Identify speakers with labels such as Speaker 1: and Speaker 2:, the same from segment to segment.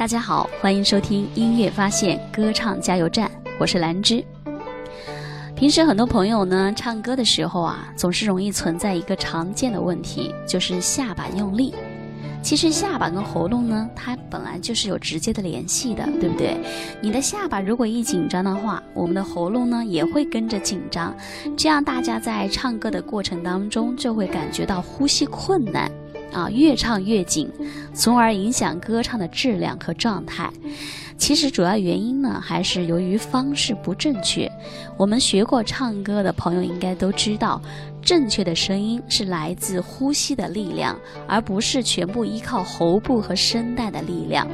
Speaker 1: 大家好，欢迎收听音乐发现歌唱加油站，我是兰芝。平时很多朋友呢唱歌的时候啊，总是容易存在一个常见的问题，就是下巴用力。其实下巴跟喉咙呢，它本来就是有直接的联系的，对不对？你的下巴如果一紧张的话，我们的喉咙呢也会跟着紧张，这样大家在唱歌的过程当中就会感觉到呼吸困难。啊，越唱越紧，从而影响歌唱的质量和状态。其实主要原因呢，还是由于方式不正确。我们学过唱歌的朋友应该都知道，正确的声音是来自呼吸的力量，而不是全部依靠喉部和声带的力量。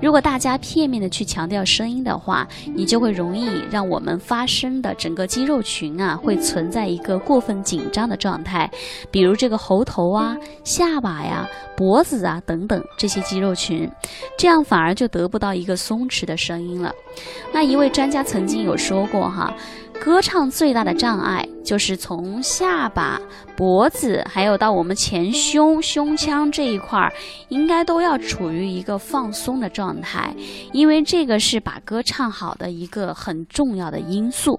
Speaker 1: 如果大家片面的去强调声音的话，你就会容易让我们发声的整个肌肉群啊，会存在一个过分紧张的状态，比如这个喉头啊、下巴呀、脖子啊等等这些肌肉群，这样反而就得不到一个松弛的声音了。那一位专家曾经有说过哈。歌唱最大的障碍就是从下巴、脖子，还有到我们前胸、胸腔这一块儿，应该都要处于一个放松的状态，因为这个是把歌唱好的一个很重要的因素。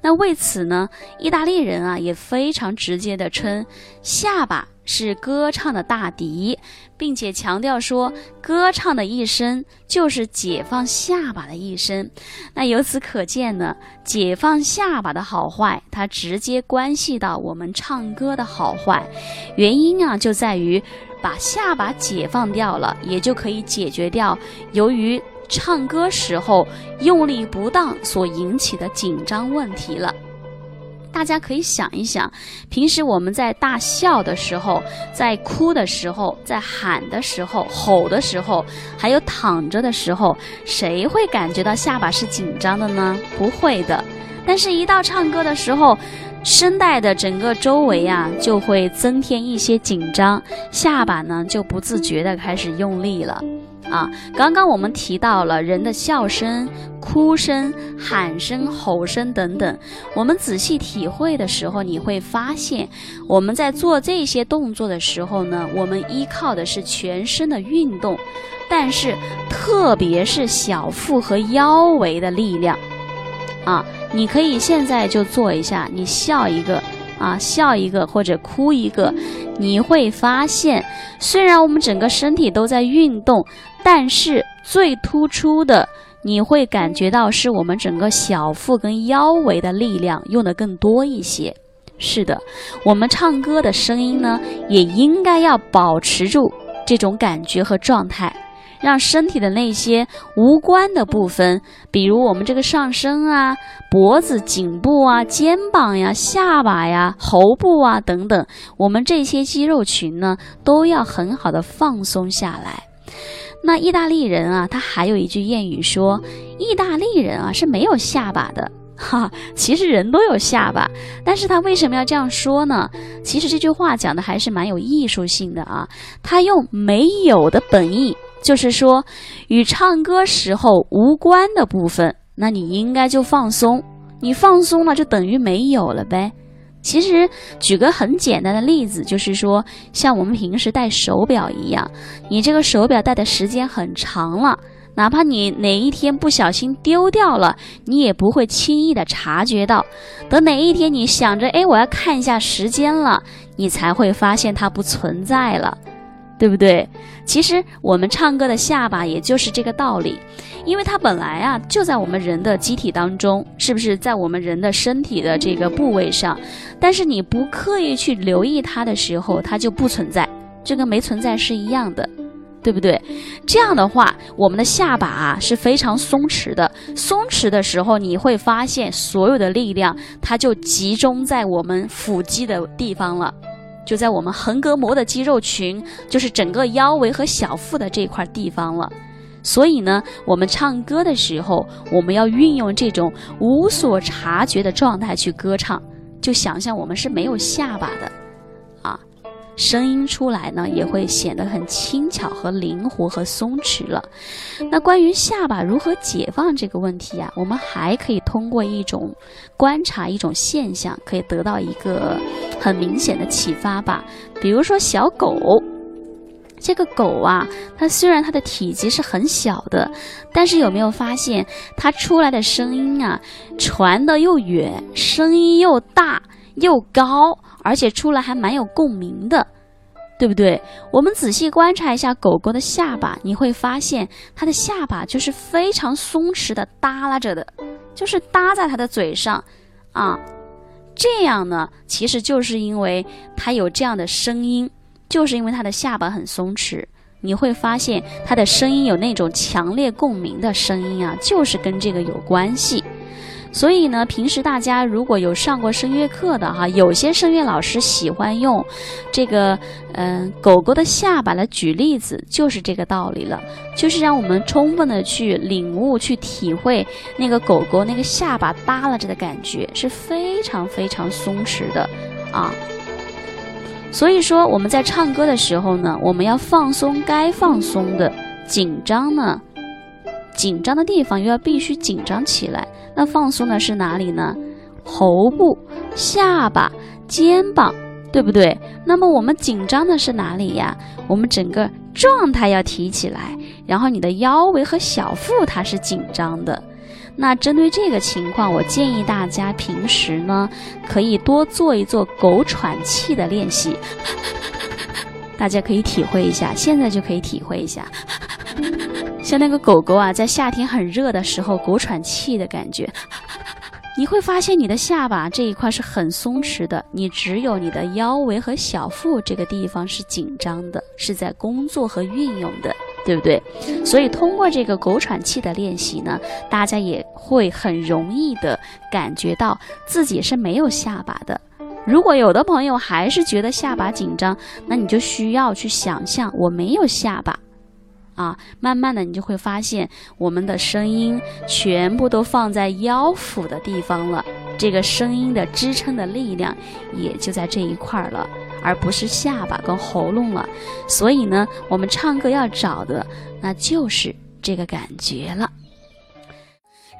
Speaker 1: 那为此呢，意大利人啊也非常直接的称下巴。是歌唱的大敌，并且强调说，歌唱的一生就是解放下巴的一生。那由此可见呢，解放下巴的好坏，它直接关系到我们唱歌的好坏。原因啊，就在于把下巴解放掉了，也就可以解决掉由于唱歌时候用力不当所引起的紧张问题了。大家可以想一想，平时我们在大笑的时候，在哭的时候，在喊的时候、吼的时候，还有躺着的时候，谁会感觉到下巴是紧张的呢？不会的。但是，一到唱歌的时候，声带的整个周围啊，就会增添一些紧张，下巴呢就不自觉的开始用力了。啊，刚刚我们提到了人的笑声、哭声、喊声、吼声等等，我们仔细体会的时候，你会发现，我们在做这些动作的时候呢，我们依靠的是全身的运动，但是特别是小腹和腰围的力量。啊，你可以现在就做一下，你笑一个。啊，笑一个或者哭一个，你会发现，虽然我们整个身体都在运动，但是最突出的，你会感觉到是我们整个小腹跟腰围的力量用的更多一些。是的，我们唱歌的声音呢，也应该要保持住这种感觉和状态。让身体的那些无关的部分，比如我们这个上身啊、脖子、颈部啊、肩膀呀、下巴呀、喉部啊等等，我们这些肌肉群呢，都要很好的放松下来。那意大利人啊，他还有一句谚语说，意大利人啊是没有下巴的。哈，其实人都有下巴，但是他为什么要这样说呢？其实这句话讲的还是蛮有艺术性的啊，他用没有的本意。就是说，与唱歌时候无关的部分，那你应该就放松。你放松了，就等于没有了呗。其实，举个很简单的例子，就是说，像我们平时戴手表一样，你这个手表戴的时间很长了，哪怕你哪一天不小心丢掉了，你也不会轻易的察觉到。等哪一天你想着，哎，我要看一下时间了，你才会发现它不存在了。对不对？其实我们唱歌的下巴也就是这个道理，因为它本来啊就在我们人的机体当中，是不是在我们人的身体的这个部位上？但是你不刻意去留意它的时候，它就不存在，就跟没存在是一样的，对不对？这样的话，我们的下巴啊是非常松弛的，松弛的时候，你会发现所有的力量它就集中在我们腹肌的地方了。就在我们横膈膜的肌肉群，就是整个腰围和小腹的这块地方了。所以呢，我们唱歌的时候，我们要运用这种无所察觉的状态去歌唱，就想象我们是没有下巴的。声音出来呢，也会显得很轻巧和灵活和松弛了。那关于下巴如何解放这个问题啊，我们还可以通过一种观察一种现象，可以得到一个很明显的启发吧。比如说小狗。这个狗啊，它虽然它的体积是很小的，但是有没有发现它出来的声音啊，传的又远，声音又大又高，而且出来还蛮有共鸣的，对不对？我们仔细观察一下狗狗的下巴，你会发现它的下巴就是非常松弛的耷拉着的，就是搭在它的嘴上，啊，这样呢，其实就是因为它有这样的声音。就是因为它的下巴很松弛，你会发现它的声音有那种强烈共鸣的声音啊，就是跟这个有关系。所以呢，平时大家如果有上过声乐课的哈，有些声乐老师喜欢用这个嗯狗狗的下巴来举例子，就是这个道理了，就是让我们充分的去领悟、去体会那个狗狗那个下巴耷拉着的感觉是非常非常松弛的啊。所以说，我们在唱歌的时候呢，我们要放松该放松的，紧张呢，紧张的地方又要必须紧张起来。那放松的是哪里呢？喉部、下巴、肩膀，对不对？那么我们紧张的是哪里呀？我们整个状态要提起来，然后你的腰围和小腹它是紧张的。那针对这个情况，我建议大家平时呢，可以多做一做狗喘气的练习。大家可以体会一下，现在就可以体会一下，像那个狗狗啊，在夏天很热的时候，狗喘气的感觉，你会发现你的下巴这一块是很松弛的，你只有你的腰围和小腹这个地方是紧张的，是在工作和运用的。对不对？所以通过这个狗喘气的练习呢，大家也会很容易的感觉到自己是没有下巴的。如果有的朋友还是觉得下巴紧张，那你就需要去想象我没有下巴，啊，慢慢的你就会发现我们的声音全部都放在腰腹的地方了，这个声音的支撑的力量也就在这一块了。而不是下巴跟喉咙了，所以呢，我们唱歌要找的那就是这个感觉了。